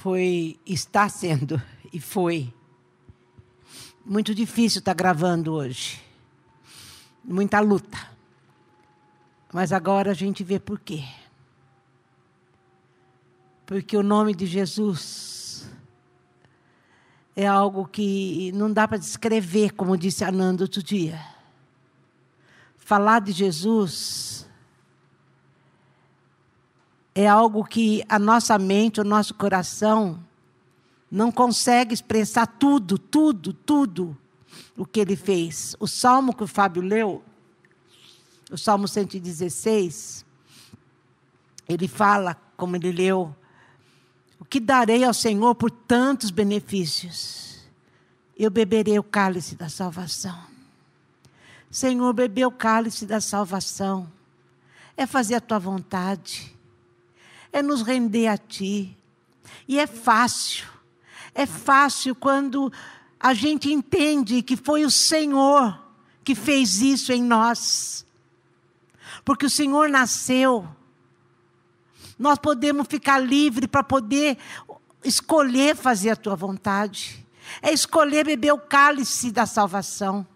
foi, está sendo e foi muito difícil estar gravando hoje. Muita luta. Mas agora a gente vê por quê. Porque o nome de Jesus é algo que não dá para descrever, como disse a Nanda outro dia. Falar de Jesus é algo que a nossa mente, o nosso coração não consegue expressar tudo, tudo, tudo o que ele fez. O salmo que o Fábio leu, o salmo 116, ele fala, como ele leu, o que darei ao Senhor por tantos benefícios? Eu beberei o cálice da salvação. Senhor, beber o cálice da salvação é fazer a tua vontade é nos render a Ti. E é fácil, é fácil quando a gente entende que foi o Senhor que fez isso em nós. Porque o Senhor nasceu. Nós podemos ficar livre para poder escolher fazer a tua vontade. É escolher beber o cálice da salvação.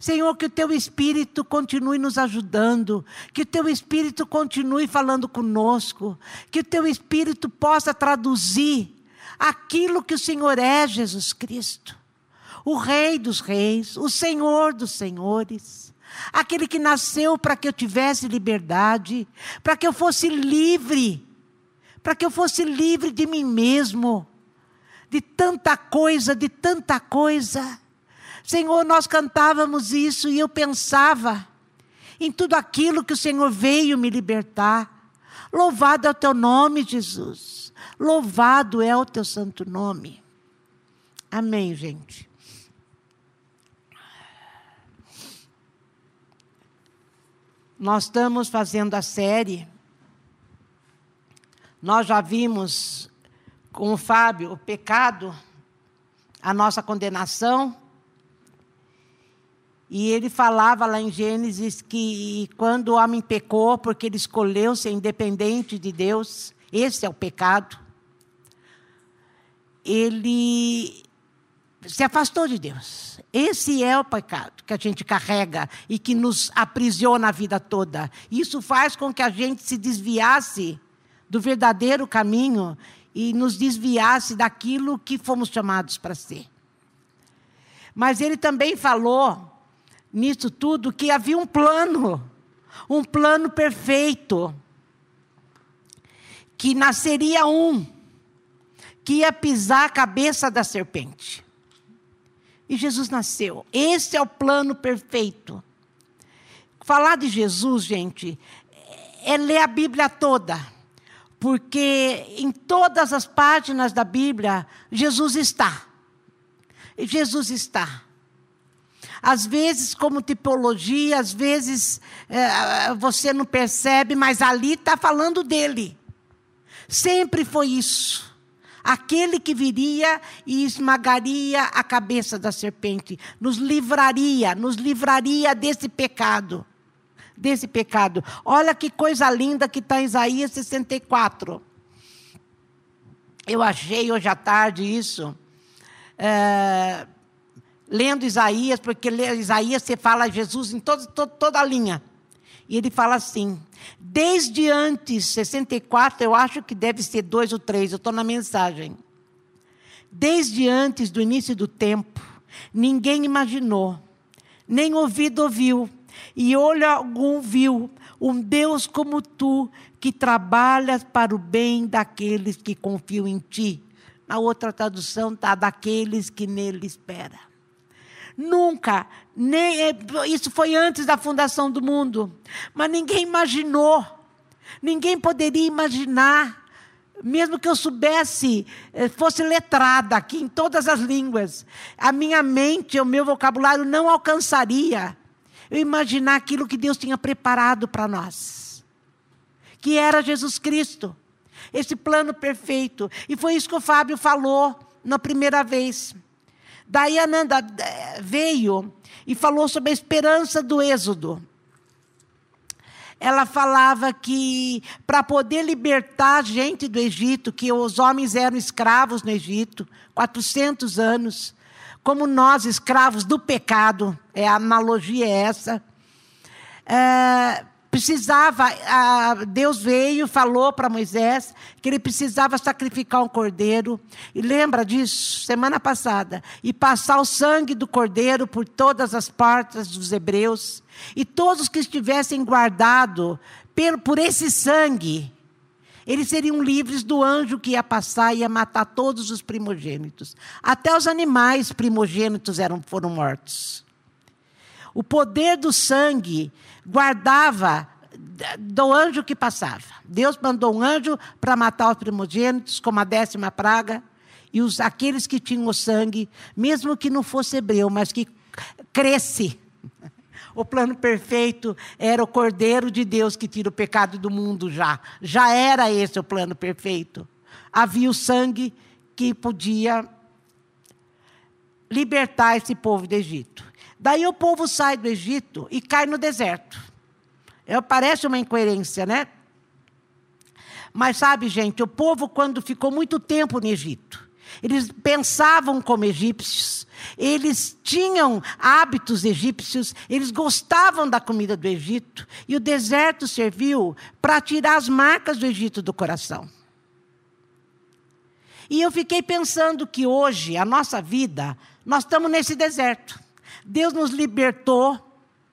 Senhor, que o teu Espírito continue nos ajudando, que o teu Espírito continue falando conosco, que o teu Espírito possa traduzir aquilo que o Senhor é, Jesus Cristo, o Rei dos Reis, o Senhor dos Senhores, aquele que nasceu para que eu tivesse liberdade, para que eu fosse livre, para que eu fosse livre de mim mesmo, de tanta coisa, de tanta coisa. Senhor, nós cantávamos isso e eu pensava em tudo aquilo que o Senhor veio me libertar. Louvado é o teu nome, Jesus. Louvado é o teu santo nome. Amém, gente. Nós estamos fazendo a série. Nós já vimos com o Fábio o pecado, a nossa condenação e ele falava lá em Gênesis que quando o homem pecou, porque ele escolheu ser independente de Deus, esse é o pecado, ele se afastou de Deus. Esse é o pecado que a gente carrega e que nos aprisiona a vida toda. Isso faz com que a gente se desviasse do verdadeiro caminho e nos desviasse daquilo que fomos chamados para ser. Mas ele também falou nisso tudo que havia um plano, um plano perfeito, que nasceria um, que ia pisar a cabeça da serpente. E Jesus nasceu. Esse é o plano perfeito. Falar de Jesus, gente, é ler a Bíblia toda. Porque em todas as páginas da Bíblia, Jesus está. Jesus está. Às vezes, como tipologia, às vezes é, você não percebe, mas ali está falando dele. Sempre foi isso. Aquele que viria e esmagaria a cabeça da serpente, nos livraria, nos livraria desse pecado. Desse pecado. Olha que coisa linda que está em Isaías 64. Eu achei hoje à tarde isso. É, lendo Isaías, porque Isaías você fala Jesus em todo, todo, toda a linha. E ele fala assim: desde antes, 64, eu acho que deve ser dois ou três, eu estou na mensagem. Desde antes do início do tempo, ninguém imaginou, nem ouvido ouviu, e olho algum viu um Deus como tu, que trabalhas para o bem daqueles que confiam em ti. Na outra tradução está daqueles que nele esperam. Nunca, nem, é, isso foi antes da fundação do mundo, mas ninguém imaginou, ninguém poderia imaginar, mesmo que eu soubesse, eh, fosse letrada aqui em todas as línguas, a minha mente, o meu vocabulário não alcançaria eu imaginar aquilo que Deus tinha preparado para nós, que era Jesus Cristo, esse plano perfeito, e foi isso que o Fábio falou na primeira vez. Daí Ananda eh, veio e falou sobre a esperança do êxodo. ela falava que para poder libertar a gente do Egito, que os homens eram escravos no Egito, 400 anos, como nós, escravos do pecado, é, a analogia é essa. É, precisava, Deus veio, falou para Moisés que ele precisava sacrificar um cordeiro. E lembra disso, semana passada. E passar o sangue do cordeiro por todas as partes dos hebreus. E todos que estivessem guardados por esse sangue, eles seriam livres do anjo que ia passar e ia matar todos os primogênitos. Até os animais primogênitos eram, foram mortos. O poder do sangue guardava do anjo que passava. Deus mandou um anjo para matar os primogênitos, como a décima praga, e os, aqueles que tinham o sangue, mesmo que não fosse hebreu, mas que cresce. O plano perfeito era o Cordeiro de Deus que tira o pecado do mundo já. Já era esse o plano perfeito. Havia o sangue que podia libertar esse povo do Egito. Daí o povo sai do Egito e cai no deserto. É, parece uma incoerência, né? Mas sabe, gente, o povo, quando ficou muito tempo no Egito, eles pensavam como egípcios, eles tinham hábitos egípcios, eles gostavam da comida do Egito, e o deserto serviu para tirar as marcas do Egito do coração. E eu fiquei pensando que hoje, a nossa vida, nós estamos nesse deserto. Deus nos libertou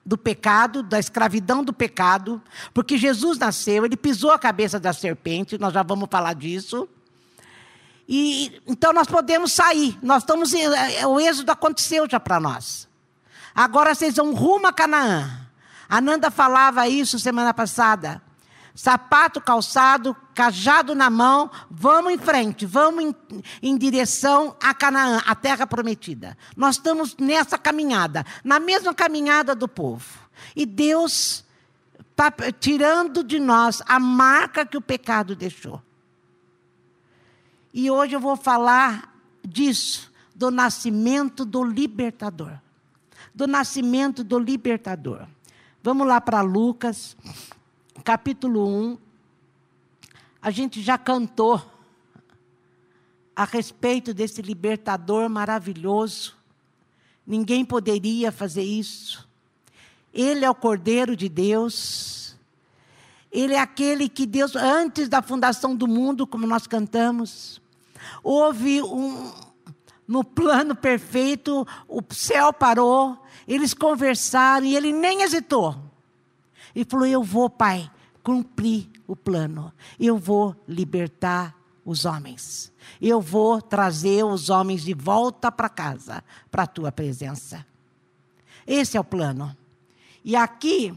do pecado, da escravidão do pecado, porque Jesus nasceu, ele pisou a cabeça da serpente, nós já vamos falar disso. E então nós podemos sair. Nós estamos é, o êxodo aconteceu já para nós. Agora vocês vão rumo a Canaã. A Nanda falava isso semana passada sapato calçado, cajado na mão, vamos em frente, vamos em, em, direção a Canaã, a terra prometida. Nós estamos nessa caminhada, na mesma caminhada do povo. E Deus está tirando de nós a marca que o pecado deixou. E hoje eu vou falar disso, do nascimento do libertador. Do nascimento do libertador. Vamos lá para Lucas capítulo 1, a gente já cantou a respeito desse libertador maravilhoso. Ninguém poderia fazer isso. Ele é o Cordeiro de Deus. Ele é aquele que Deus, antes da fundação do mundo, como nós cantamos, houve um, no plano perfeito, o céu parou, eles conversaram e ele nem hesitou. Ele falou: Eu vou, Pai, cumprir o plano. Eu vou libertar os homens. Eu vou trazer os homens de volta para casa, para a tua presença. Esse é o plano. E aqui,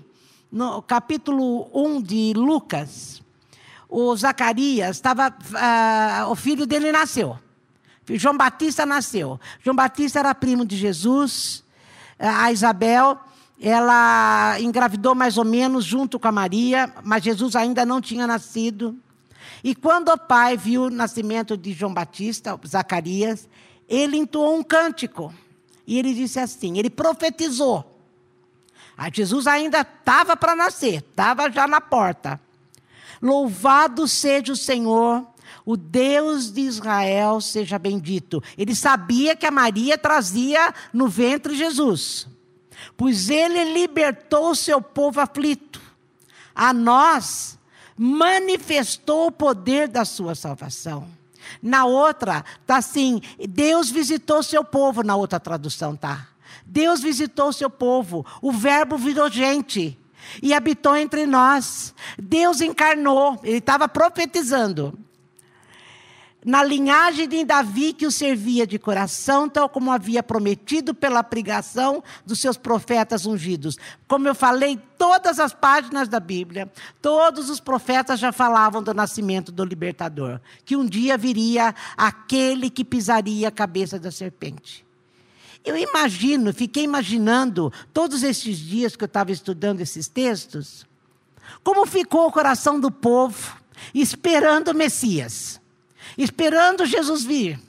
no capítulo 1 de Lucas, o Zacarias estava. Uh, o filho dele nasceu. João Batista nasceu. João Batista era primo de Jesus. A Isabel ela engravidou mais ou menos junto com a Maria, mas Jesus ainda não tinha nascido. E quando o pai viu o nascimento de João Batista, Zacarias, ele entoou um cântico. E ele disse assim: ele profetizou. A ah, Jesus ainda estava para nascer, estava já na porta. Louvado seja o Senhor, o Deus de Israel seja bendito. Ele sabia que a Maria trazia no ventre Jesus pois ele libertou o seu povo aflito. A nós manifestou o poder da sua salvação. Na outra, está assim: Deus visitou seu povo, na outra tradução, tá? Deus visitou seu povo, o Verbo virou gente e habitou entre nós. Deus encarnou, ele estava profetizando na linhagem de Davi que o servia de coração, tal como havia prometido pela pregação dos seus profetas ungidos. Como eu falei, todas as páginas da Bíblia, todos os profetas já falavam do nascimento do libertador, que um dia viria aquele que pisaria a cabeça da serpente. Eu imagino, fiquei imaginando todos esses dias que eu estava estudando esses textos, como ficou o coração do povo esperando o Messias esperando Jesus vir.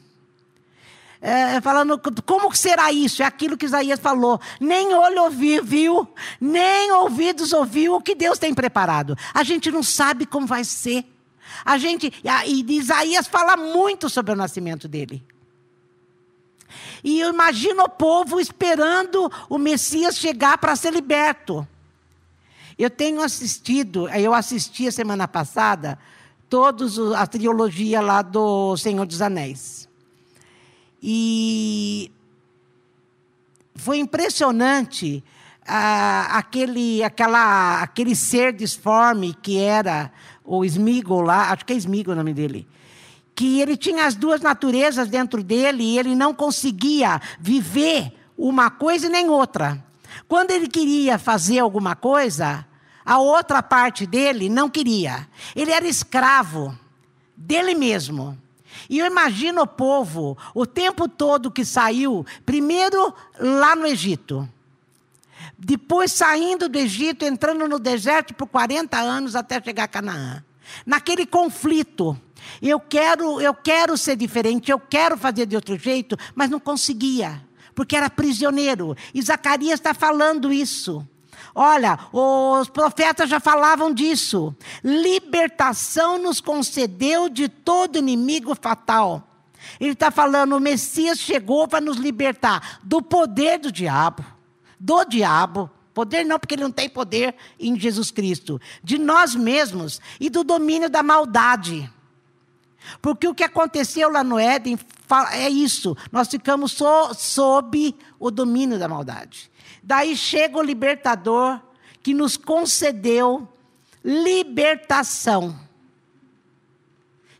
é, falando como será isso? É aquilo que Isaías falou. Nem olho ouviu, viu, nem ouvidos ouviu o que Deus tem preparado. A gente não sabe como vai ser. A gente, e Isaías fala muito sobre o nascimento dele. E eu imagino o povo esperando o Messias chegar para ser liberto. Eu tenho assistido, eu assisti a semana passada, todos a trilogia lá do Senhor dos Anéis. E foi impressionante ah, aquele, aquela, aquele ser disforme que era o Smigol lá, acho que é Smigol o nome dele que ele tinha as duas naturezas dentro dele e ele não conseguia viver uma coisa nem outra. Quando ele queria fazer alguma coisa, a outra parte dele não queria. Ele era escravo dele mesmo. E eu imagino o povo, o tempo todo que saiu, primeiro lá no Egito. Depois saindo do Egito, entrando no deserto por 40 anos até chegar a Canaã. Naquele conflito eu quero, eu quero ser diferente, eu quero fazer de outro jeito, mas não conseguia, porque era prisioneiro. E Zacarias está falando isso. Olha, os profetas já falavam disso. Libertação nos concedeu de todo inimigo fatal. Ele está falando, o Messias chegou para nos libertar do poder do diabo. Do diabo. Poder não, porque ele não tem poder em Jesus Cristo. De nós mesmos e do domínio da maldade. Porque o que aconteceu lá no Éden é isso. Nós ficamos so, sob o domínio da maldade. Daí chega o libertador que nos concedeu libertação.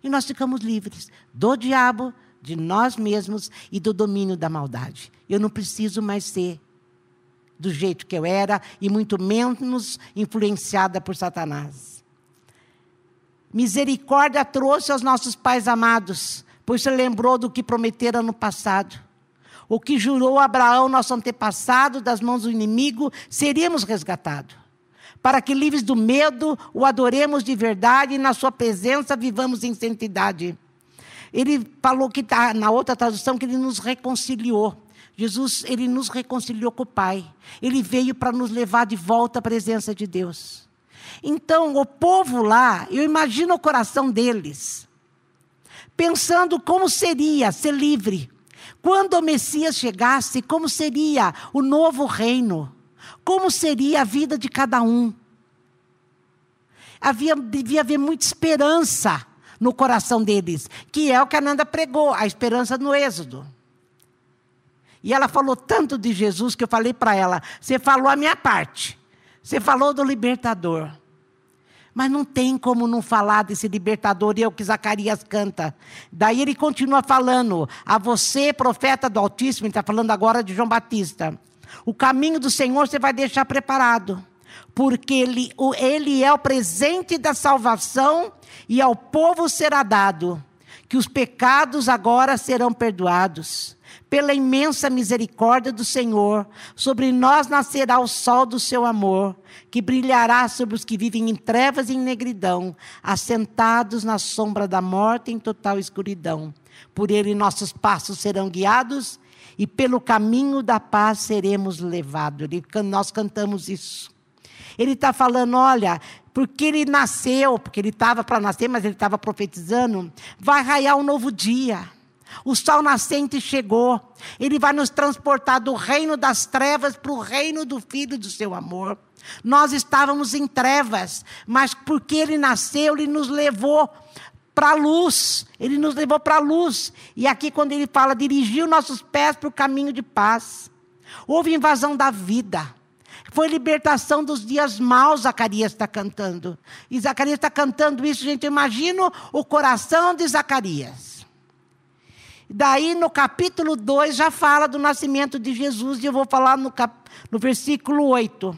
E nós ficamos livres do diabo, de nós mesmos e do domínio da maldade. Eu não preciso mais ser do jeito que eu era e muito menos influenciada por Satanás. Misericórdia trouxe aos nossos pais amados, pois se lembrou do que prometera no passado. O que jurou Abraão, nosso antepassado, das mãos do inimigo, seríamos resgatados. Para que, livres do medo, o adoremos de verdade e, na sua presença, vivamos em santidade. Ele falou que está na outra tradução que ele nos reconciliou. Jesus, ele nos reconciliou com o Pai. Ele veio para nos levar de volta à presença de Deus. Então, o povo lá, eu imagino o coração deles, pensando como seria ser livre. Quando o Messias chegasse, como seria o novo reino? Como seria a vida de cada um? Havia, devia haver muita esperança no coração deles, que é o que a Nanda pregou, a esperança no Êxodo. E ela falou tanto de Jesus que eu falei para ela: você falou a minha parte, você falou do libertador. Mas não tem como não falar desse libertador, e é o que Zacarias canta. Daí ele continua falando: A você, profeta do Altíssimo, ele está falando agora de João Batista. O caminho do Senhor você vai deixar preparado, porque ele, ele é o presente da salvação e ao povo será dado, que os pecados agora serão perdoados pela imensa misericórdia do Senhor, sobre nós nascerá o sol do seu amor, que brilhará sobre os que vivem em trevas e em negridão, assentados na sombra da morte em total escuridão. Por ele nossos passos serão guiados e pelo caminho da paz seremos levados. nós cantamos isso. Ele está falando, olha, porque ele nasceu, porque ele estava para nascer, mas ele estava profetizando, vai raiar um novo dia. O sol nascente chegou. Ele vai nos transportar do reino das trevas para o reino do Filho do seu amor. Nós estávamos em trevas, mas porque ele nasceu, ele nos levou para a luz. Ele nos levou para a luz. E aqui, quando ele fala, dirigiu nossos pés para o caminho de paz. Houve invasão da vida. Foi libertação dos dias maus, Zacarias está cantando. E Zacarias está cantando isso, gente. Eu imagino o coração de Zacarias. Daí no capítulo 2 já fala do nascimento de Jesus, e eu vou falar no, cap... no versículo 8.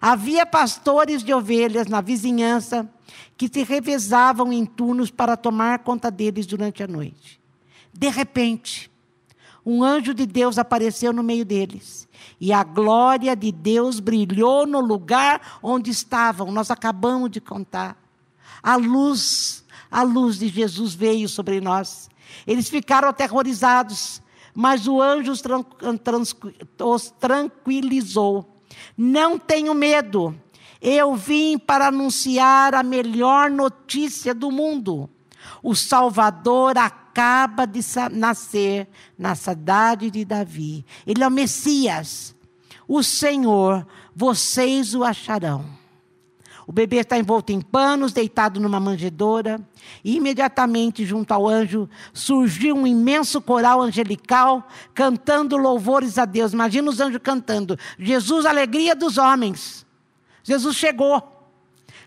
Havia pastores de ovelhas na vizinhança que se revezavam em turnos para tomar conta deles durante a noite. De repente, um anjo de Deus apareceu no meio deles. E a glória de Deus brilhou no lugar onde estavam. Nós acabamos de contar. A luz a luz de Jesus veio sobre nós. Eles ficaram aterrorizados, mas o anjo os, tran os tranquilizou. Não tenho medo, eu vim para anunciar a melhor notícia do mundo. O Salvador acaba de nascer na cidade de Davi. Ele é o Messias. O Senhor, vocês o acharão. O bebê está envolto em panos, deitado numa manjedoura. E imediatamente, junto ao anjo, surgiu um imenso coral angelical cantando louvores a Deus. Imagina os anjos cantando: Jesus, alegria dos homens. Jesus chegou.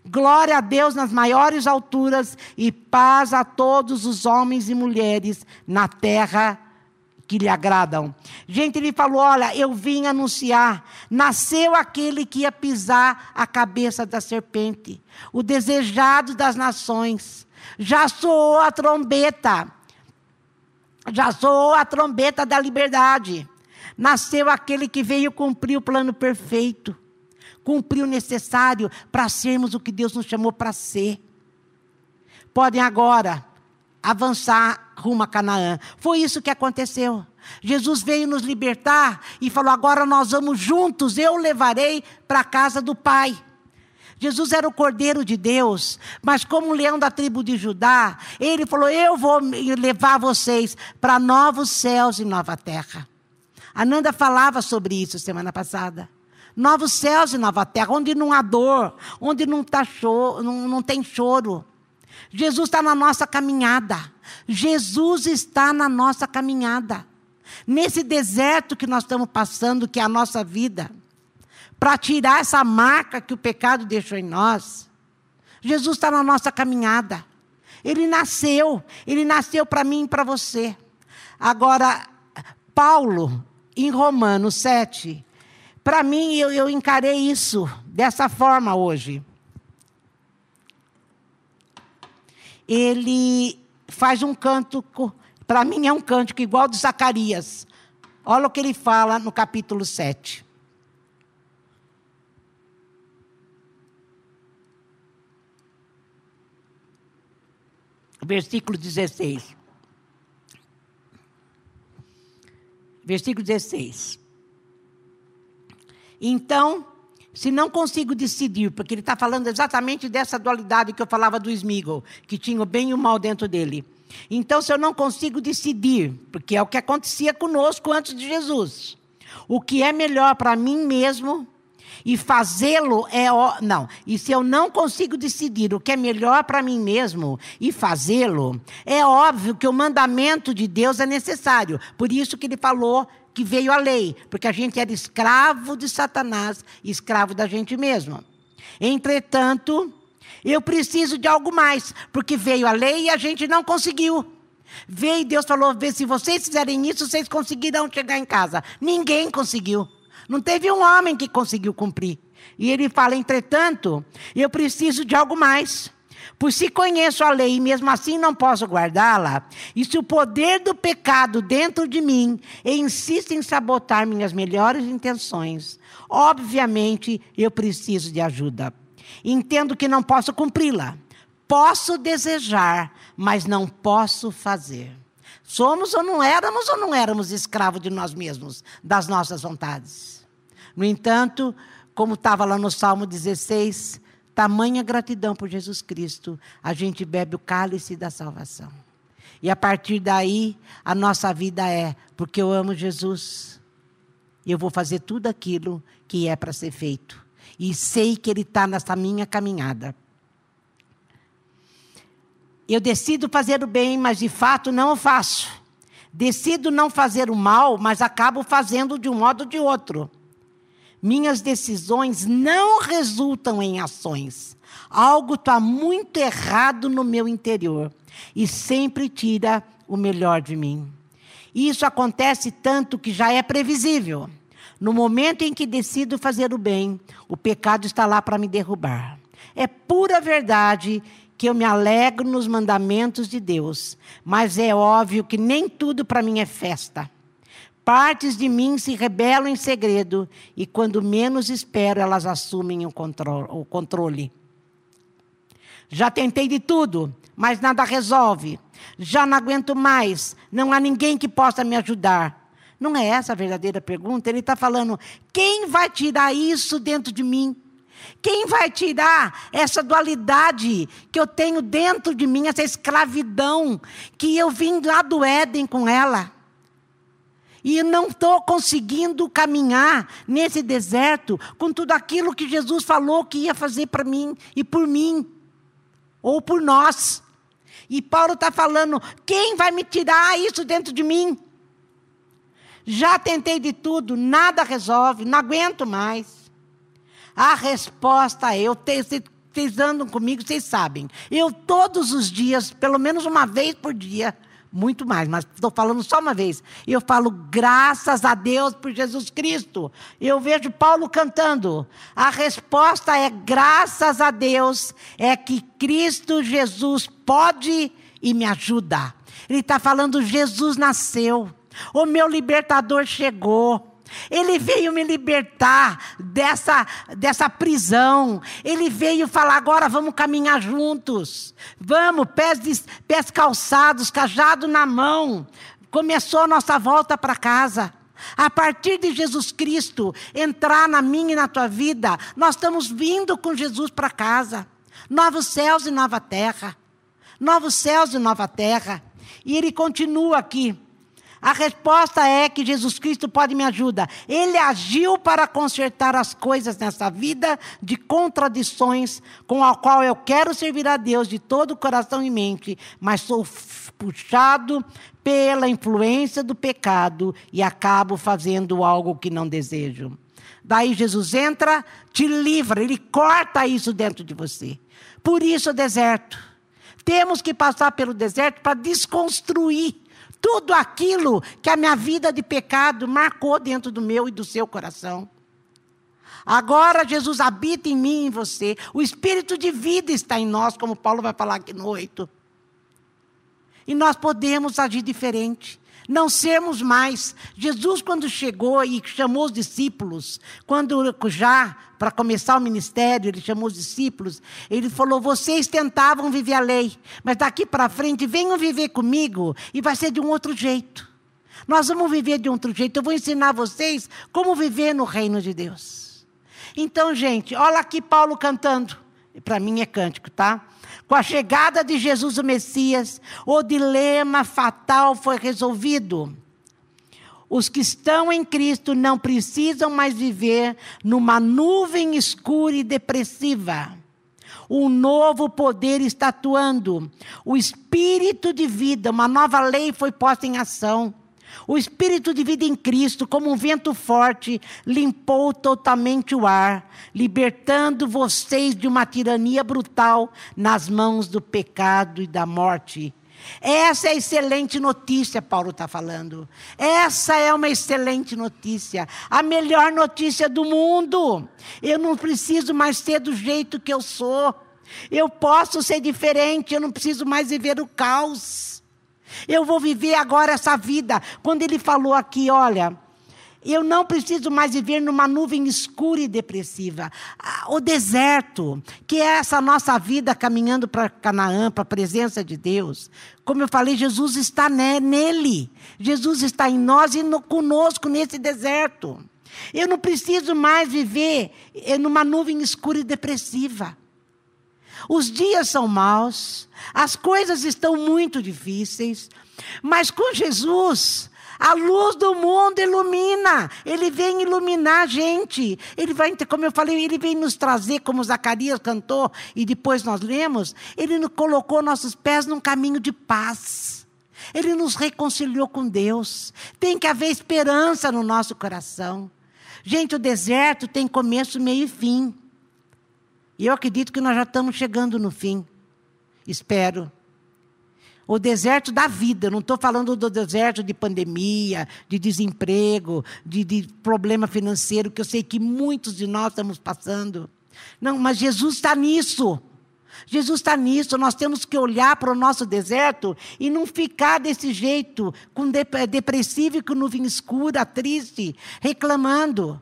Glória a Deus nas maiores alturas e paz a todos os homens e mulheres na terra que lhe agradam. Gente, ele falou: Olha, eu vim anunciar, nasceu aquele que ia pisar a cabeça da serpente, o desejado das nações. Já soou a trombeta, já soou a trombeta da liberdade. Nasceu aquele que veio cumprir o plano perfeito, cumprir o necessário para sermos o que Deus nos chamou para ser. Podem agora avançar rumo a Canaã. Foi isso que aconteceu. Jesus veio nos libertar e falou: agora nós vamos juntos, eu levarei para a casa do Pai. Jesus era o Cordeiro de Deus, mas como leão da tribo de Judá, ele falou: Eu vou levar vocês para novos céus e nova terra. Ananda falava sobre isso semana passada. Novos céus e nova terra, onde não há dor, onde não, tá choro, não, não tem choro. Jesus está na nossa caminhada. Jesus está na nossa caminhada. Nesse deserto que nós estamos passando, que é a nossa vida para tirar essa marca que o pecado deixou em nós. Jesus está na nossa caminhada. Ele nasceu, ele nasceu para mim e para você. Agora, Paulo, em Romanos 7, para mim, eu, eu encarei isso dessa forma hoje. Ele faz um canto, para mim é um cântico igual de Zacarias. Olha o que ele fala no capítulo 7. versículo 16. Versículo 16. Então, se não consigo decidir, porque ele está falando exatamente dessa dualidade que eu falava do Smigol, que tinha o bem e o mal dentro dele. Então, se eu não consigo decidir, porque é o que acontecia conosco antes de Jesus, o que é melhor para mim mesmo e fazê-lo é. Não. E se eu não consigo decidir o que é melhor para mim mesmo e fazê-lo, é óbvio que o mandamento de Deus é necessário. Por isso que ele falou que veio a lei, porque a gente era escravo de Satanás, escravo da gente mesmo. Entretanto, eu preciso de algo mais, porque veio a lei e a gente não conseguiu. Veio e Deus falou: se vocês fizerem isso, vocês conseguirão chegar em casa. Ninguém conseguiu. Não teve um homem que conseguiu cumprir. E ele fala: entretanto, eu preciso de algo mais. Pois se conheço a lei e mesmo assim não posso guardá-la, e se o poder do pecado dentro de mim insiste em sabotar minhas melhores intenções, obviamente eu preciso de ajuda. Entendo que não posso cumpri-la. Posso desejar, mas não posso fazer. Somos ou não éramos ou não éramos escravos de nós mesmos, das nossas vontades. No entanto, como estava lá no Salmo 16, tamanha gratidão por Jesus Cristo, a gente bebe o cálice da salvação. E a partir daí, a nossa vida é, porque eu amo Jesus, eu vou fazer tudo aquilo que é para ser feito. E sei que Ele está nessa minha caminhada. Eu decido fazer o bem, mas de fato não o faço. Decido não fazer o mal, mas acabo fazendo de um modo ou de outro. Minhas decisões não resultam em ações. Algo está muito errado no meu interior e sempre tira o melhor de mim. Isso acontece tanto que já é previsível. No momento em que decido fazer o bem, o pecado está lá para me derrubar. É pura verdade que eu me alegro nos mandamentos de Deus, mas é óbvio que nem tudo para mim é festa. Partes de mim se rebelam em segredo e, quando menos espero, elas assumem o controle. Já tentei de tudo, mas nada resolve. Já não aguento mais. Não há ninguém que possa me ajudar. Não é essa a verdadeira pergunta. Ele está falando: quem vai tirar isso dentro de mim? Quem vai tirar essa dualidade que eu tenho dentro de mim, essa escravidão que eu vim lá do Éden com ela? E não estou conseguindo caminhar nesse deserto com tudo aquilo que Jesus falou que ia fazer para mim e por mim, ou por nós. E Paulo está falando: quem vai me tirar isso dentro de mim? Já tentei de tudo, nada resolve, não aguento mais. A resposta é: eu tenho, vocês andam comigo, vocês sabem. Eu todos os dias, pelo menos uma vez por dia, muito mais, mas estou falando só uma vez. Eu falo graças a Deus por Jesus Cristo. Eu vejo Paulo cantando. A resposta é graças a Deus, é que Cristo Jesus pode e me ajuda. Ele está falando: Jesus nasceu, o meu libertador chegou. Ele veio me libertar dessa, dessa prisão. Ele veio falar: agora vamos caminhar juntos. Vamos, pés, pés calçados, cajado na mão. Começou a nossa volta para casa. A partir de Jesus Cristo entrar na minha e na tua vida, nós estamos vindo com Jesus para casa. Novos céus e nova terra. Novos céus e nova terra. E ele continua aqui. A resposta é que Jesus Cristo pode me ajudar. Ele agiu para consertar as coisas nessa vida de contradições com a qual eu quero servir a Deus de todo o coração e mente, mas sou puxado pela influência do pecado e acabo fazendo algo que não desejo. Daí Jesus entra, te livra, ele corta isso dentro de você. Por isso o deserto. Temos que passar pelo deserto para desconstruir tudo aquilo que a minha vida de pecado marcou dentro do meu e do seu coração. Agora Jesus habita em mim e em você. O espírito de vida está em nós, como Paulo vai falar aqui no 8. E nós podemos agir diferente não sermos mais. Jesus, quando chegou e chamou os discípulos, quando já para começar o ministério, ele chamou os discípulos, ele falou: vocês tentavam viver a lei, mas daqui para frente venham viver comigo e vai ser de um outro jeito. Nós vamos viver de um outro jeito. Eu vou ensinar vocês como viver no reino de Deus. Então, gente, olha aqui Paulo cantando. Para mim é cântico, tá? Com a chegada de Jesus o Messias, o dilema fatal foi resolvido. Os que estão em Cristo não precisam mais viver numa nuvem escura e depressiva. Um novo poder está atuando. O espírito de vida, uma nova lei foi posta em ação. O espírito de vida em Cristo, como um vento forte, limpou totalmente o ar, libertando vocês de uma tirania brutal nas mãos do pecado e da morte. Essa é a excelente notícia, Paulo está falando. Essa é uma excelente notícia. A melhor notícia do mundo. Eu não preciso mais ser do jeito que eu sou. Eu posso ser diferente, eu não preciso mais viver o caos. Eu vou viver agora essa vida. Quando ele falou aqui, olha, eu não preciso mais viver numa nuvem escura e depressiva. O deserto, que é essa nossa vida caminhando para Canaã, para a presença de Deus. Como eu falei, Jesus está nele. Jesus está em nós e no, conosco nesse deserto. Eu não preciso mais viver eh, numa nuvem escura e depressiva. Os dias são maus, as coisas estão muito difíceis, mas com Jesus, a luz do mundo ilumina. Ele vem iluminar a gente. Ele vai, como eu falei, ele vem nos trazer, como Zacarias cantou e depois nós lemos, ele colocou nossos pés num caminho de paz. Ele nos reconciliou com Deus. Tem que haver esperança no nosso coração. Gente, o deserto tem começo, meio e fim. E eu acredito que nós já estamos chegando no fim. Espero. O deserto da vida, não estou falando do deserto de pandemia, de desemprego, de, de problema financeiro, que eu sei que muitos de nós estamos passando. Não, mas Jesus está nisso. Jesus está nisso, nós temos que olhar para o nosso deserto e não ficar desse jeito, com depressivo e com nuvem escura, triste, reclamando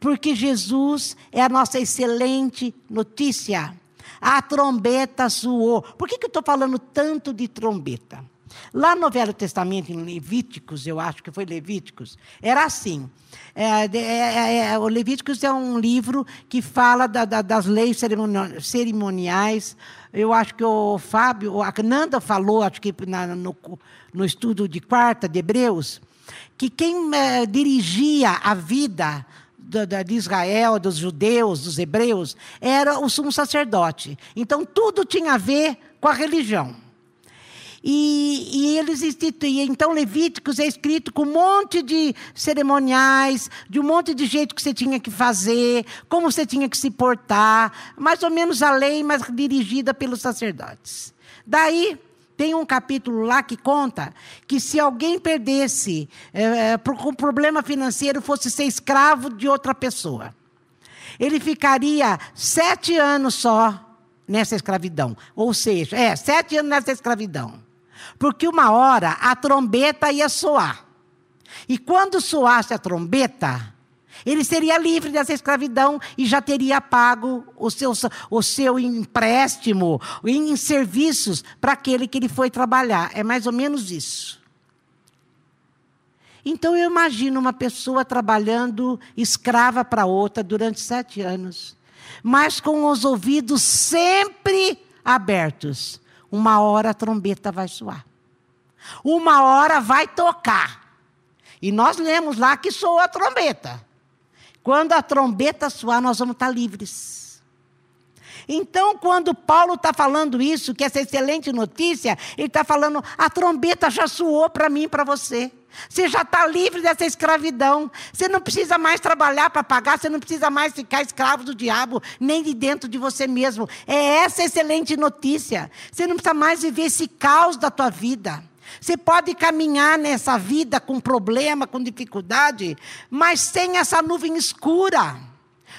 porque Jesus é a nossa excelente notícia. a trombeta soou. Por que, que eu estou falando tanto de trombeta? Lá no Velho Testamento, em Levíticos, eu acho que foi Levíticos, era assim. É, é, é, é o Levíticos é um livro que fala da, da, das leis cerimoniais. Eu acho que o Fábio, a Nanda falou, acho que na, no, no estudo de quarta de Hebreus, que quem é, dirigia a vida de Israel, dos judeus, dos hebreus, era o sumo sacerdote. Então, tudo tinha a ver com a religião. E, e, eles instituíam. Então, Levíticos é escrito com um monte de cerimoniais, de um monte de jeito que você tinha que fazer, como você tinha que se portar, mais ou menos a lei, mas dirigida pelos sacerdotes. Daí, tem um capítulo lá que conta que se alguém perdesse é, com problema financeiro, fosse ser escravo de outra pessoa, ele ficaria sete anos só nessa escravidão. Ou seja, é, sete anos nessa escravidão. Porque uma hora a trombeta ia soar. E quando soasse a trombeta, ele seria livre dessa escravidão e já teria pago o seu, o seu empréstimo em serviços para aquele que ele foi trabalhar. É mais ou menos isso. Então eu imagino uma pessoa trabalhando escrava para outra durante sete anos, mas com os ouvidos sempre abertos. Uma hora a trombeta vai soar. Uma hora vai tocar. E nós lemos lá que soa a trombeta. Quando a trombeta soar, nós vamos estar livres. Então, quando Paulo está falando isso, que essa excelente notícia, ele está falando: a trombeta já soou para mim e para você. Você já está livre dessa escravidão. Você não precisa mais trabalhar para pagar, você não precisa mais ficar escravo do diabo, nem de dentro de você mesmo. É essa excelente notícia. Você não precisa mais viver esse caos da tua vida. Você pode caminhar nessa vida com problema, com dificuldade, mas sem essa nuvem escura,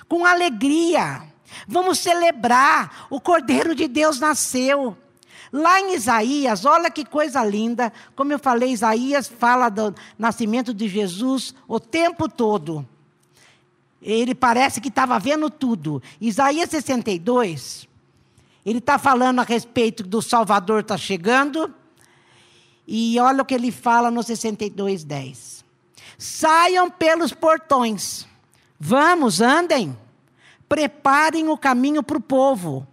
com alegria. Vamos celebrar, o Cordeiro de Deus nasceu. Lá em Isaías, olha que coisa linda, como eu falei, Isaías fala do nascimento de Jesus o tempo todo. Ele parece que estava vendo tudo. Isaías 62, ele está falando a respeito do Salvador está chegando e olha o que ele fala no 62, 10. Saiam pelos portões. Vamos, andem. Preparem o caminho para o povo.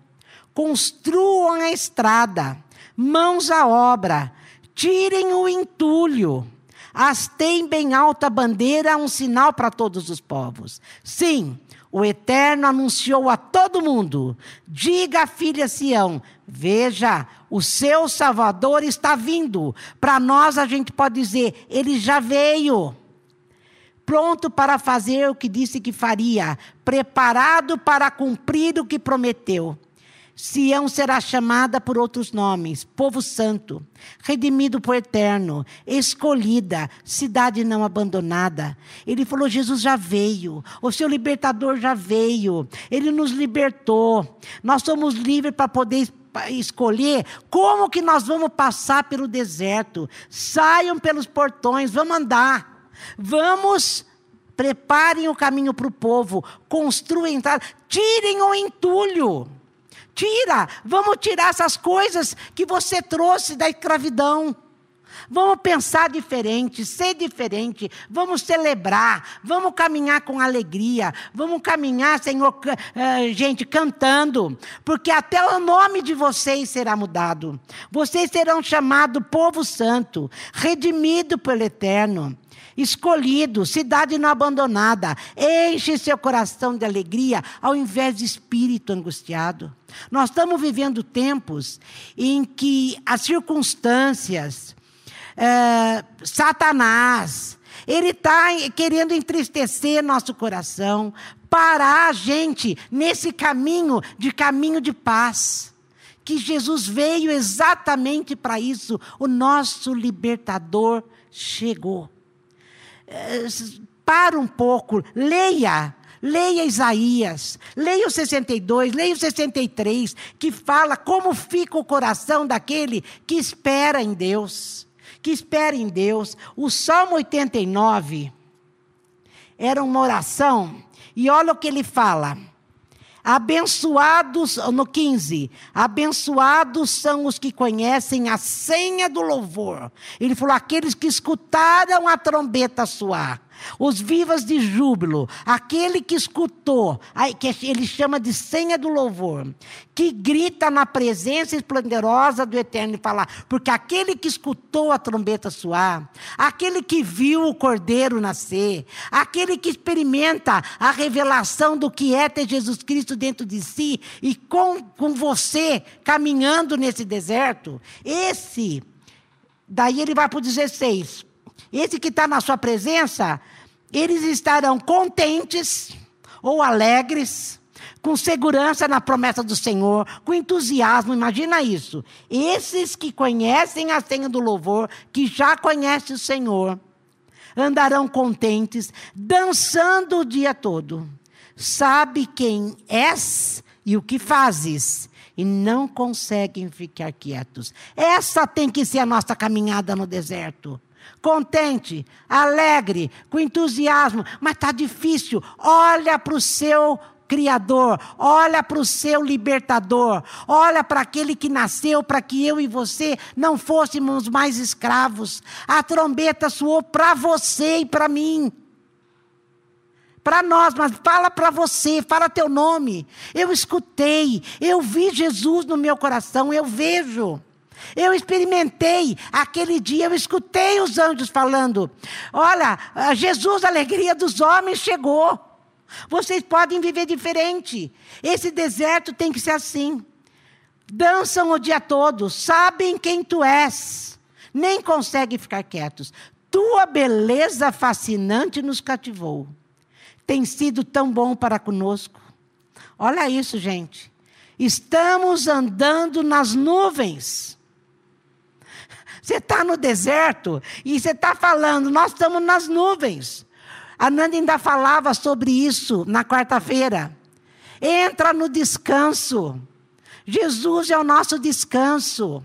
Construam a estrada. Mãos à obra. Tirem o entulho. Hastem bem alta a bandeira, um sinal para todos os povos. Sim, o Eterno anunciou a todo mundo: diga à filha Sião, veja, o seu Salvador está vindo. Para nós, a gente pode dizer: ele já veio. Pronto para fazer o que disse que faria, preparado para cumprir o que prometeu. Sião será chamada por outros nomes: povo santo, redimido por eterno, escolhida, cidade não abandonada. Ele falou: Jesus já veio, o seu libertador já veio, ele nos libertou. Nós somos livres para poder escolher como que nós vamos passar pelo deserto. Saiam pelos portões, vamos andar. Vamos preparem o caminho para o povo, construem, tirem o entulho. Tira, vamos tirar essas coisas que você trouxe da escravidão. Vamos pensar diferente, ser diferente, vamos celebrar, vamos caminhar com alegria, vamos caminhar, Senhor, uh, gente, cantando, porque até o nome de vocês será mudado. Vocês serão chamados povo santo, redimido pelo Eterno escolhido, cidade não abandonada. Enche seu coração de alegria, ao invés de espírito angustiado. Nós estamos vivendo tempos em que as circunstâncias, é, Satanás, ele está querendo entristecer nosso coração, parar a gente nesse caminho de caminho de paz. Que Jesus veio exatamente para isso. O nosso libertador chegou para um pouco, leia. Leia Isaías, leia o 62, leia o 63, que fala como fica o coração daquele que espera em Deus. Que espera em Deus. O Salmo 89 era uma oração, e olha o que ele fala. Abençoados, no 15, abençoados são os que conhecem a senha do louvor. Ele falou: aqueles que escutaram a trombeta soar. Os vivas de júbilo, aquele que escutou, que ele chama de senha do louvor, que grita na presença esplendorosa do Eterno e fala, porque aquele que escutou a trombeta soar, aquele que viu o cordeiro nascer, aquele que experimenta a revelação do que é ter Jesus Cristo dentro de si e com, com você caminhando nesse deserto, esse, daí ele vai para o 16. Esse que está na sua presença, eles estarão contentes ou alegres, com segurança na promessa do Senhor, com entusiasmo, imagina isso. Esses que conhecem a senha do louvor, que já conhecem o Senhor, andarão contentes, dançando o dia todo. Sabe quem és e o que fazes, e não conseguem ficar quietos. Essa tem que ser a nossa caminhada no deserto contente, alegre, com entusiasmo, mas está difícil. Olha para o seu Criador, olha para o seu libertador, olha para aquele que nasceu para que eu e você não fôssemos mais escravos. A trombeta soou para você e para mim. Para nós, mas fala para você, fala teu nome. Eu escutei, eu vi Jesus no meu coração, eu vejo. Eu experimentei aquele dia, eu escutei os anjos falando: Olha, Jesus, a alegria dos homens chegou. Vocês podem viver diferente. Esse deserto tem que ser assim. Dançam o dia todo, sabem quem tu és, nem conseguem ficar quietos. Tua beleza fascinante nos cativou. Tem sido tão bom para conosco. Olha isso, gente. Estamos andando nas nuvens. Você está no deserto e você está falando, nós estamos nas nuvens. A Nanda ainda falava sobre isso na quarta-feira. Entra no descanso. Jesus é o nosso descanso.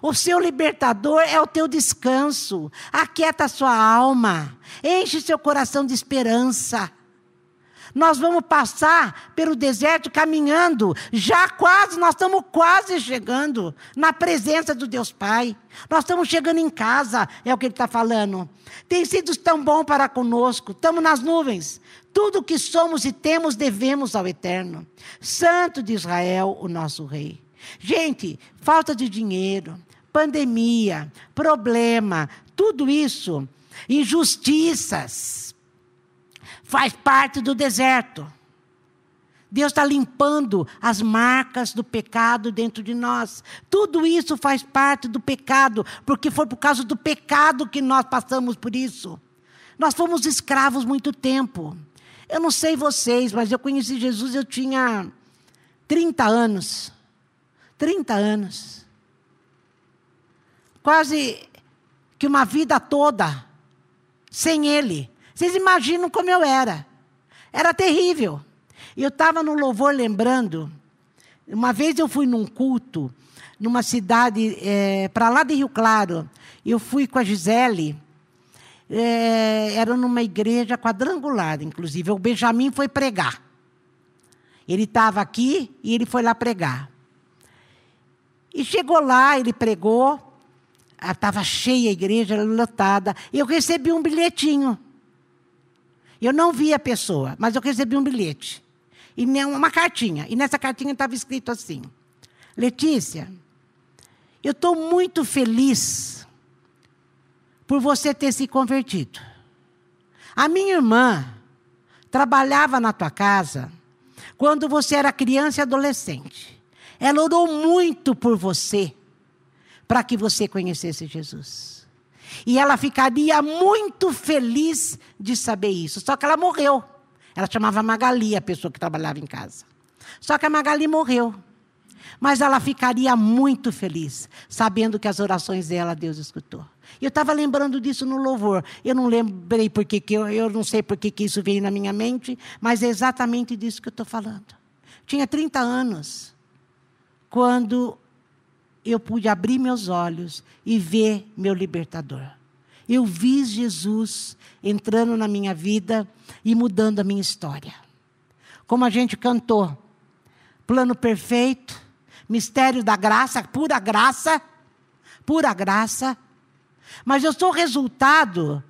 O seu libertador é o teu descanso. Aquieta a sua alma. Enche seu coração de esperança. Nós vamos passar pelo deserto caminhando, já quase, nós estamos quase chegando na presença do Deus Pai. Nós estamos chegando em casa, é o que ele está falando. Tem sido tão bom para conosco, estamos nas nuvens. Tudo que somos e temos devemos ao Eterno. Santo de Israel, o nosso Rei. Gente, falta de dinheiro, pandemia, problema, tudo isso, injustiças faz parte do deserto. Deus está limpando as marcas do pecado dentro de nós. Tudo isso faz parte do pecado, porque foi por causa do pecado que nós passamos por isso. Nós fomos escravos muito tempo. Eu não sei vocês, mas eu conheci Jesus, eu tinha 30 anos. 30 anos. Quase que uma vida toda sem Ele. Vocês imaginam como eu era. Era terrível. E eu estava no louvor lembrando. Uma vez eu fui num culto, numa cidade é, para lá de Rio Claro. Eu fui com a Gisele. É, era numa igreja quadrangular, inclusive. O Benjamin foi pregar. Ele estava aqui e ele foi lá pregar. E chegou lá, ele pregou. Estava cheia a igreja, lotada. E eu recebi um bilhetinho. Eu não vi a pessoa, mas eu recebi um bilhete. E uma cartinha. E nessa cartinha estava escrito assim: Letícia, eu estou muito feliz por você ter se convertido. A minha irmã trabalhava na tua casa quando você era criança e adolescente. Ela orou muito por você para que você conhecesse Jesus. E ela ficaria muito feliz de saber isso. Só que ela morreu. Ela chamava Magali, a pessoa que trabalhava em casa. Só que a Magali morreu. Mas ela ficaria muito feliz, sabendo que as orações dela Deus escutou. Eu estava lembrando disso no louvor. Eu não lembrei porque que eu, eu não sei por que isso veio na minha mente, mas é exatamente disso que eu estou falando. Tinha 30 anos quando eu pude abrir meus olhos e ver meu libertador. Eu vi Jesus entrando na minha vida e mudando a minha história. Como a gente cantou plano perfeito, mistério da graça, pura graça, pura graça. Mas eu sou resultado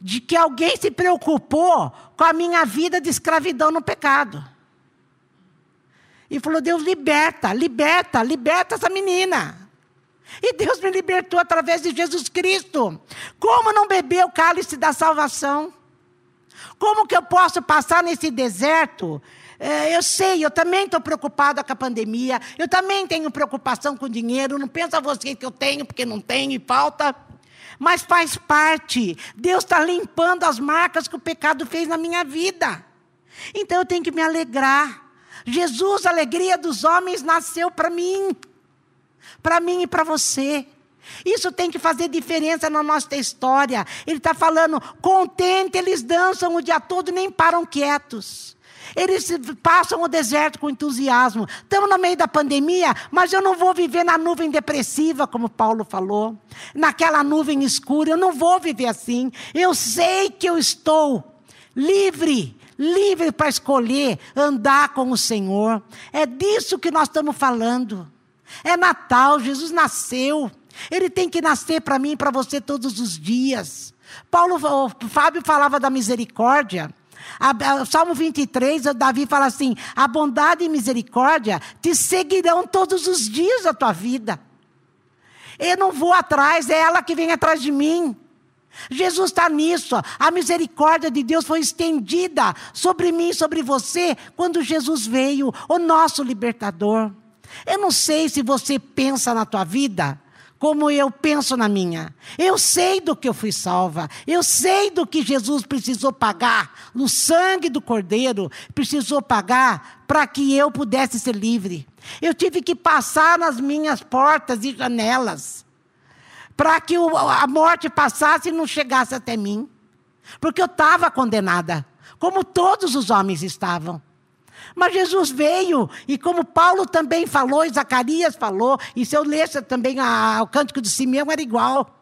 de que alguém se preocupou com a minha vida de escravidão no pecado. E falou: Deus, liberta, liberta, liberta essa menina. E Deus me libertou através de Jesus Cristo. Como não beber o cálice da salvação? Como que eu posso passar nesse deserto? É, eu sei, eu também estou preocupada com a pandemia. Eu também tenho preocupação com o dinheiro. Não pensa você que eu tenho porque não tenho e falta. Mas faz parte. Deus está limpando as marcas que o pecado fez na minha vida. Então eu tenho que me alegrar. Jesus, a alegria dos homens, nasceu para mim para mim e para você. Isso tem que fazer diferença na nossa história. Ele está falando, contente, eles dançam o dia todo nem param quietos. Eles passam o deserto com entusiasmo. Estamos no meio da pandemia, mas eu não vou viver na nuvem depressiva, como Paulo falou, naquela nuvem escura. Eu não vou viver assim. Eu sei que eu estou livre, livre para escolher andar com o Senhor. É disso que nós estamos falando. É Natal, Jesus nasceu. Ele tem que nascer para mim e para você todos os dias. Paulo, Fábio falava da misericórdia. A, Salmo 23, Davi fala assim: a bondade e misericórdia te seguirão todos os dias da tua vida. Eu não vou atrás, é ela que vem atrás de mim. Jesus está nisso. A misericórdia de Deus foi estendida sobre mim, sobre você, quando Jesus veio, o nosso libertador. Eu não sei se você pensa na tua vida como eu penso na minha. Eu sei do que eu fui salva. Eu sei do que Jesus precisou pagar no sangue do Cordeiro, precisou pagar para que eu pudesse ser livre. Eu tive que passar nas minhas portas e janelas para que a morte passasse e não chegasse até mim. Porque eu estava condenada, como todos os homens estavam. Mas Jesus veio, e como Paulo também falou, e Zacarias falou, e se eu lesse também a, o cântico de Simeão, era igual.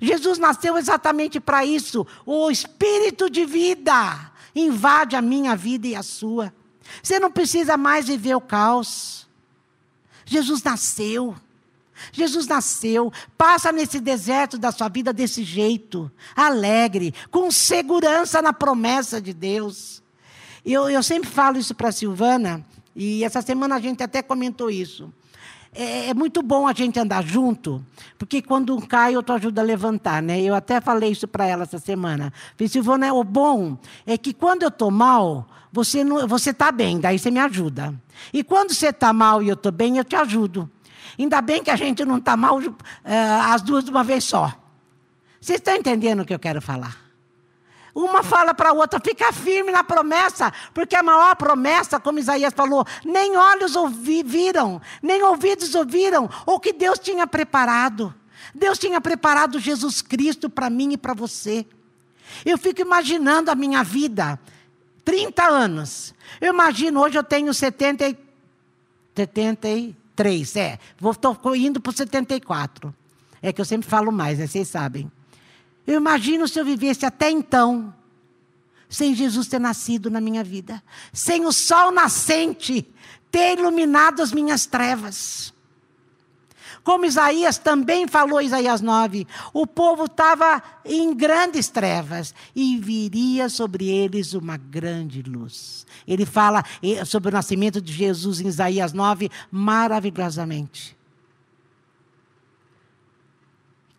Jesus nasceu exatamente para isso. O espírito de vida invade a minha vida e a sua. Você não precisa mais viver o caos. Jesus nasceu. Jesus nasceu, passa nesse deserto da sua vida desse jeito, alegre, com segurança na promessa de Deus. Eu, eu sempre falo isso para a Silvana, e essa semana a gente até comentou isso. É, é, muito bom a gente andar junto, porque quando um cai, outro ajuda a levantar, né? Eu até falei isso para ela essa semana. Falei, Silvana, o bom é que quando eu estou mal, você está você tá bem, daí você me ajuda. E quando você está mal e eu estou bem, eu te ajudo. Ainda bem que a gente não está mal uh, as duas de uma vez só. Vocês estão entendendo o que eu quero falar? Uma fala para a outra, fica firme na promessa, porque a maior promessa, como Isaías falou, nem olhos ouvi, viram, nem ouvidos ouviram o que Deus tinha preparado. Deus tinha preparado Jesus Cristo para mim e para você. Eu fico imaginando a minha vida, 30 anos. Eu imagino, hoje eu tenho 70, 73, é. Estou indo para 74. É que eu sempre falo mais, né? vocês sabem. Eu imagino se eu vivesse até então, sem Jesus ter nascido na minha vida, sem o sol nascente ter iluminado as minhas trevas. Como Isaías também falou, Isaías 9, o povo estava em grandes trevas e viria sobre eles uma grande luz. Ele fala eh, sobre o nascimento de Jesus em Isaías 9 maravilhosamente.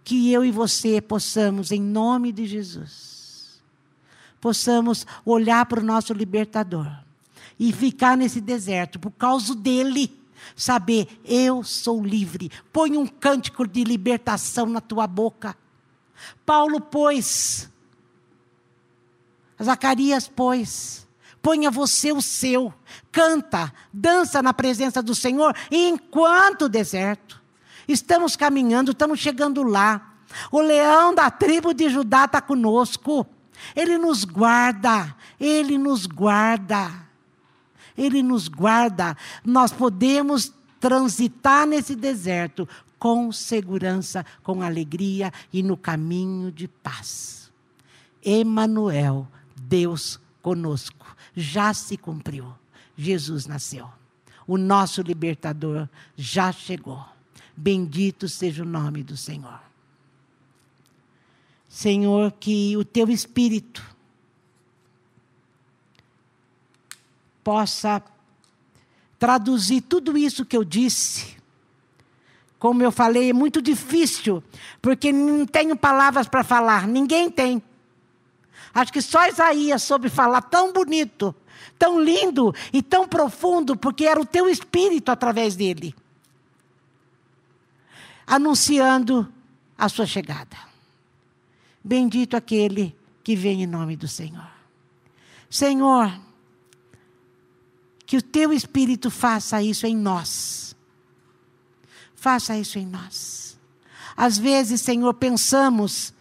que eu e você possamos, em nome de Jesus, possamos olhar para o nosso libertador e ficar nesse deserto por causa dele. Saber, eu sou livre. Põe um cântico de libertação na tua boca. Paulo pôs, Zacarias pôs. Ponha você o seu, canta, dança na presença do Senhor enquanto deserto. Estamos caminhando, estamos chegando lá. O leão da tribo de Judá está conosco. Ele nos guarda, ele nos guarda. Ele nos guarda. Nós podemos transitar nesse deserto com segurança, com alegria e no caminho de paz. Emanuel, Deus conosco. Já se cumpriu. Jesus nasceu. O nosso libertador já chegou. Bendito seja o nome do Senhor. Senhor, que o teu espírito possa traduzir tudo isso que eu disse. Como eu falei, é muito difícil, porque não tenho palavras para falar, ninguém tem. Acho que só Isaías soube falar tão bonito, tão lindo e tão profundo, porque era o teu espírito através dele anunciando a sua chegada. Bendito aquele que vem em nome do Senhor. Senhor, que o teu Espírito faça isso em nós. Faça isso em nós. Às vezes, Senhor, pensamos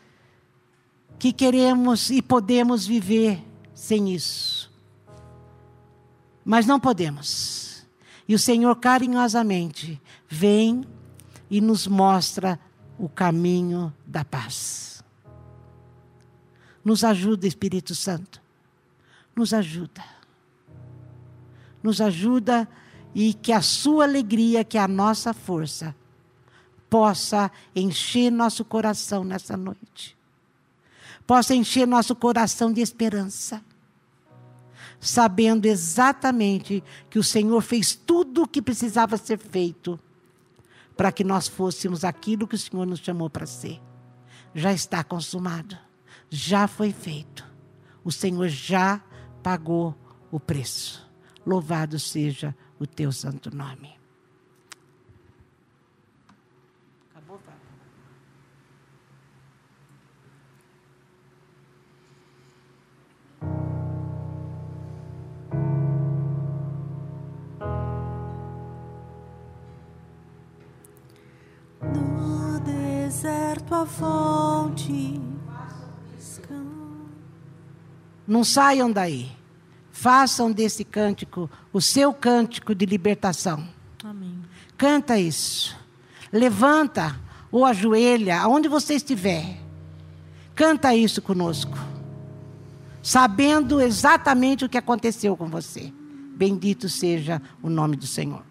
que queremos e podemos viver sem isso. Mas não podemos. E o Senhor carinhosamente vem e nos mostra o caminho da paz. Nos ajuda, Espírito Santo. Nos ajuda. Nos ajuda e que a sua alegria, que é a nossa força, possa encher nosso coração nessa noite. Possa encher nosso coração de esperança. Sabendo exatamente que o Senhor fez tudo o que precisava ser feito para que nós fôssemos aquilo que o Senhor nos chamou para ser. Já está consumado, já foi feito. O Senhor já pagou o preço. Louvado seja o teu santo nome. Acabou, Fábio? No deserto a fonte. Não saiam daí. Façam desse cântico o seu cântico de libertação. Amém. Canta isso. Levanta ou ajoelha, aonde você estiver. Canta isso conosco. Sabendo exatamente o que aconteceu com você. Bendito seja o nome do Senhor.